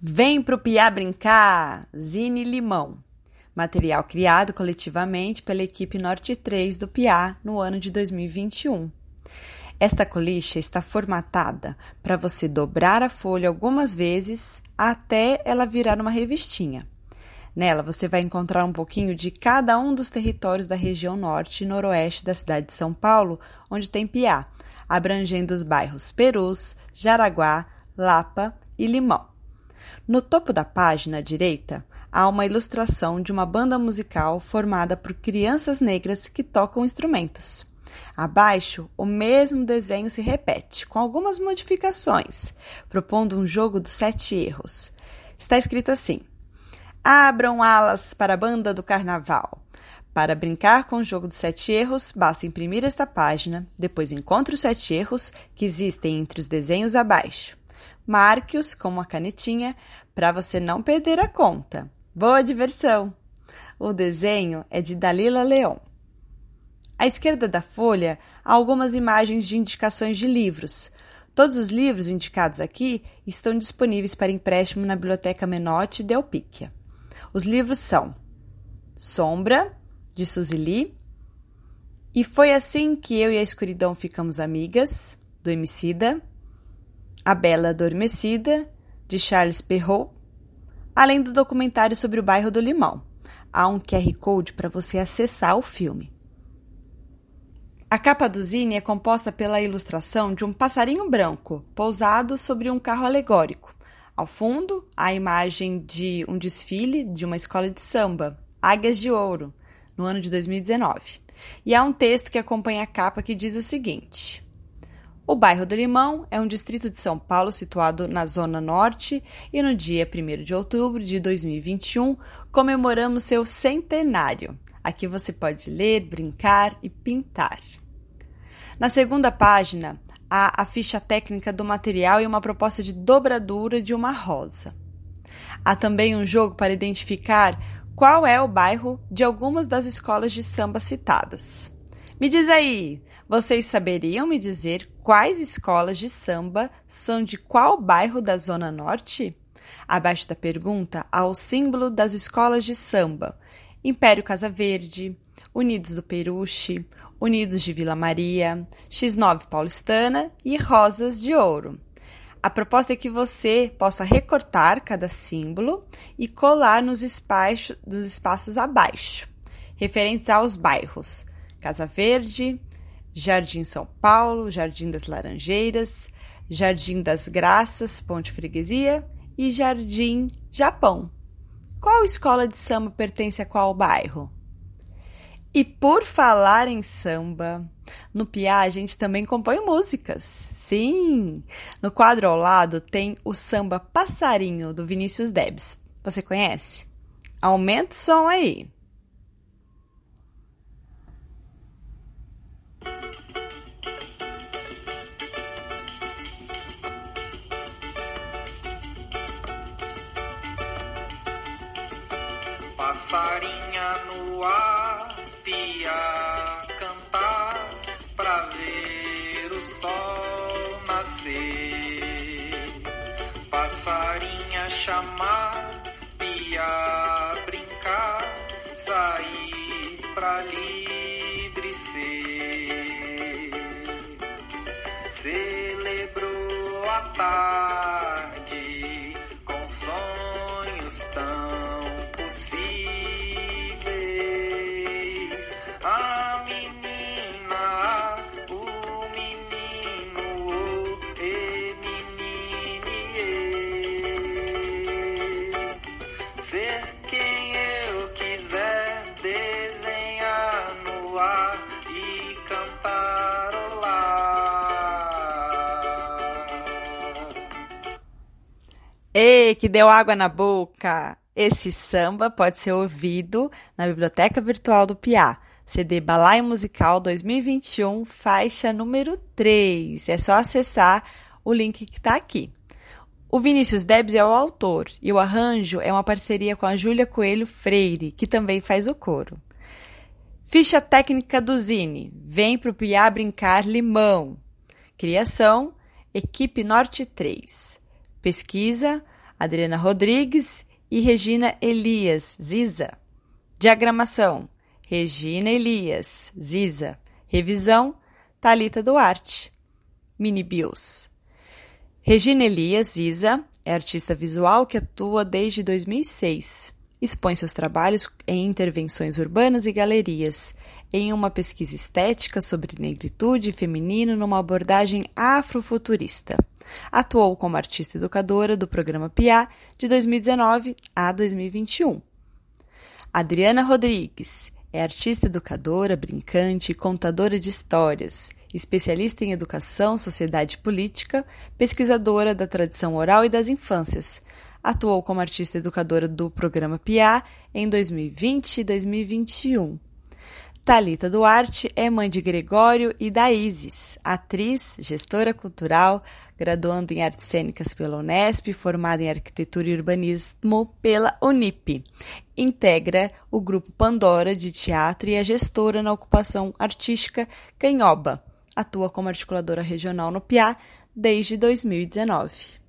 Vem pro Piá brincar! Zine Limão. Material criado coletivamente pela equipe Norte 3 do Piá no ano de 2021. Esta colicha está formatada para você dobrar a folha algumas vezes até ela virar uma revistinha. Nela você vai encontrar um pouquinho de cada um dos territórios da região norte e noroeste da cidade de São Paulo, onde tem Piá, abrangendo os bairros Perus, Jaraguá, Lapa e Limão. No topo da página à direita, há uma ilustração de uma banda musical formada por crianças negras que tocam instrumentos. Abaixo, o mesmo desenho se repete, com algumas modificações, propondo um jogo dos sete erros. Está escrito assim: Abram alas para a banda do carnaval. Para brincar com o jogo dos sete erros, basta imprimir esta página, depois encontre os sete erros que existem entre os desenhos abaixo. Marque-os com uma canetinha para você não perder a conta. Boa diversão! O desenho é de Dalila Leon. À esquerda da folha há algumas imagens de indicações de livros. Todos os livros indicados aqui estão disponíveis para empréstimo na Biblioteca Menotti de Elpíquia. Os livros são Sombra, de Suzy Lee, E Foi Assim que Eu e a Escuridão Ficamos Amigas, do Emicida, a Bela Adormecida, de Charles Perrault, além do documentário sobre o bairro do Limão. Há um QR Code para você acessar o filme. A capa do Zine é composta pela ilustração de um passarinho branco pousado sobre um carro alegórico. Ao fundo, a imagem de um desfile de uma escola de samba, Águias de Ouro, no ano de 2019. E há um texto que acompanha a capa que diz o seguinte: o bairro do Limão é um distrito de São Paulo situado na Zona Norte e no dia 1 de outubro de 2021 comemoramos seu centenário. Aqui você pode ler, brincar e pintar. Na segunda página, há a ficha técnica do material e uma proposta de dobradura de uma rosa. Há também um jogo para identificar qual é o bairro de algumas das escolas de samba citadas. Me diz aí, vocês saberiam me dizer quais escolas de samba são de qual bairro da Zona Norte? Abaixo da pergunta há o símbolo das escolas de samba: Império Casa Verde, Unidos do Peruche, Unidos de Vila Maria, X9 Paulistana e Rosas de Ouro. A proposta é que você possa recortar cada símbolo e colar nos espaços, dos espaços abaixo, referentes aos bairros Casa Verde, Jardim São Paulo, Jardim das Laranjeiras, Jardim das Graças, Ponte Freguesia e Jardim Japão. Qual escola de samba pertence a qual bairro? E por falar em samba, no Piá a gente também compõe músicas. Sim! No quadro ao lado tem o samba Passarinho do Vinícius Debs. Você conhece? Aumenta o som aí! Passarinha no ar, pia cantar pra ver o sol nascer. Passarinha chamar, pia brincar, sair pra livre ser. Celebrou a tarde Ei, que deu água na boca! Esse samba pode ser ouvido na Biblioteca Virtual do Piá, CD Balaio Musical 2021, faixa número 3. É só acessar o link que está aqui. O Vinícius Debs é o autor e o arranjo é uma parceria com a Júlia Coelho Freire, que também faz o coro. Ficha técnica do Zine. Vem pro Piá brincar limão. Criação: Equipe Norte 3. Pesquisa: Adriana Rodrigues e Regina Elias, Ziza. Diagramação: Regina Elias, Ziza. Revisão: Talita Duarte. Mini Bios. Regina Elias, Ziza, é artista visual que atua desde 2006. Expõe seus trabalhos em intervenções urbanas e galerias, em uma pesquisa estética sobre negritude e feminino numa abordagem afrofuturista. Atuou como artista educadora do programa PIA de 2019 a 2021. Adriana Rodrigues é artista educadora, brincante e contadora de histórias, especialista em educação, sociedade e política, pesquisadora da tradição oral e das infâncias. Atuou como artista educadora do programa PIA em 2020 e 2021. Talita Duarte é mãe de Gregório e da Isis, atriz, gestora cultural, graduando em artes cênicas pela Unesp, formada em arquitetura e urbanismo pela Unip. Integra o grupo Pandora de teatro e é gestora na ocupação artística Canhoba. Atua como articuladora regional no PIA desde 2019.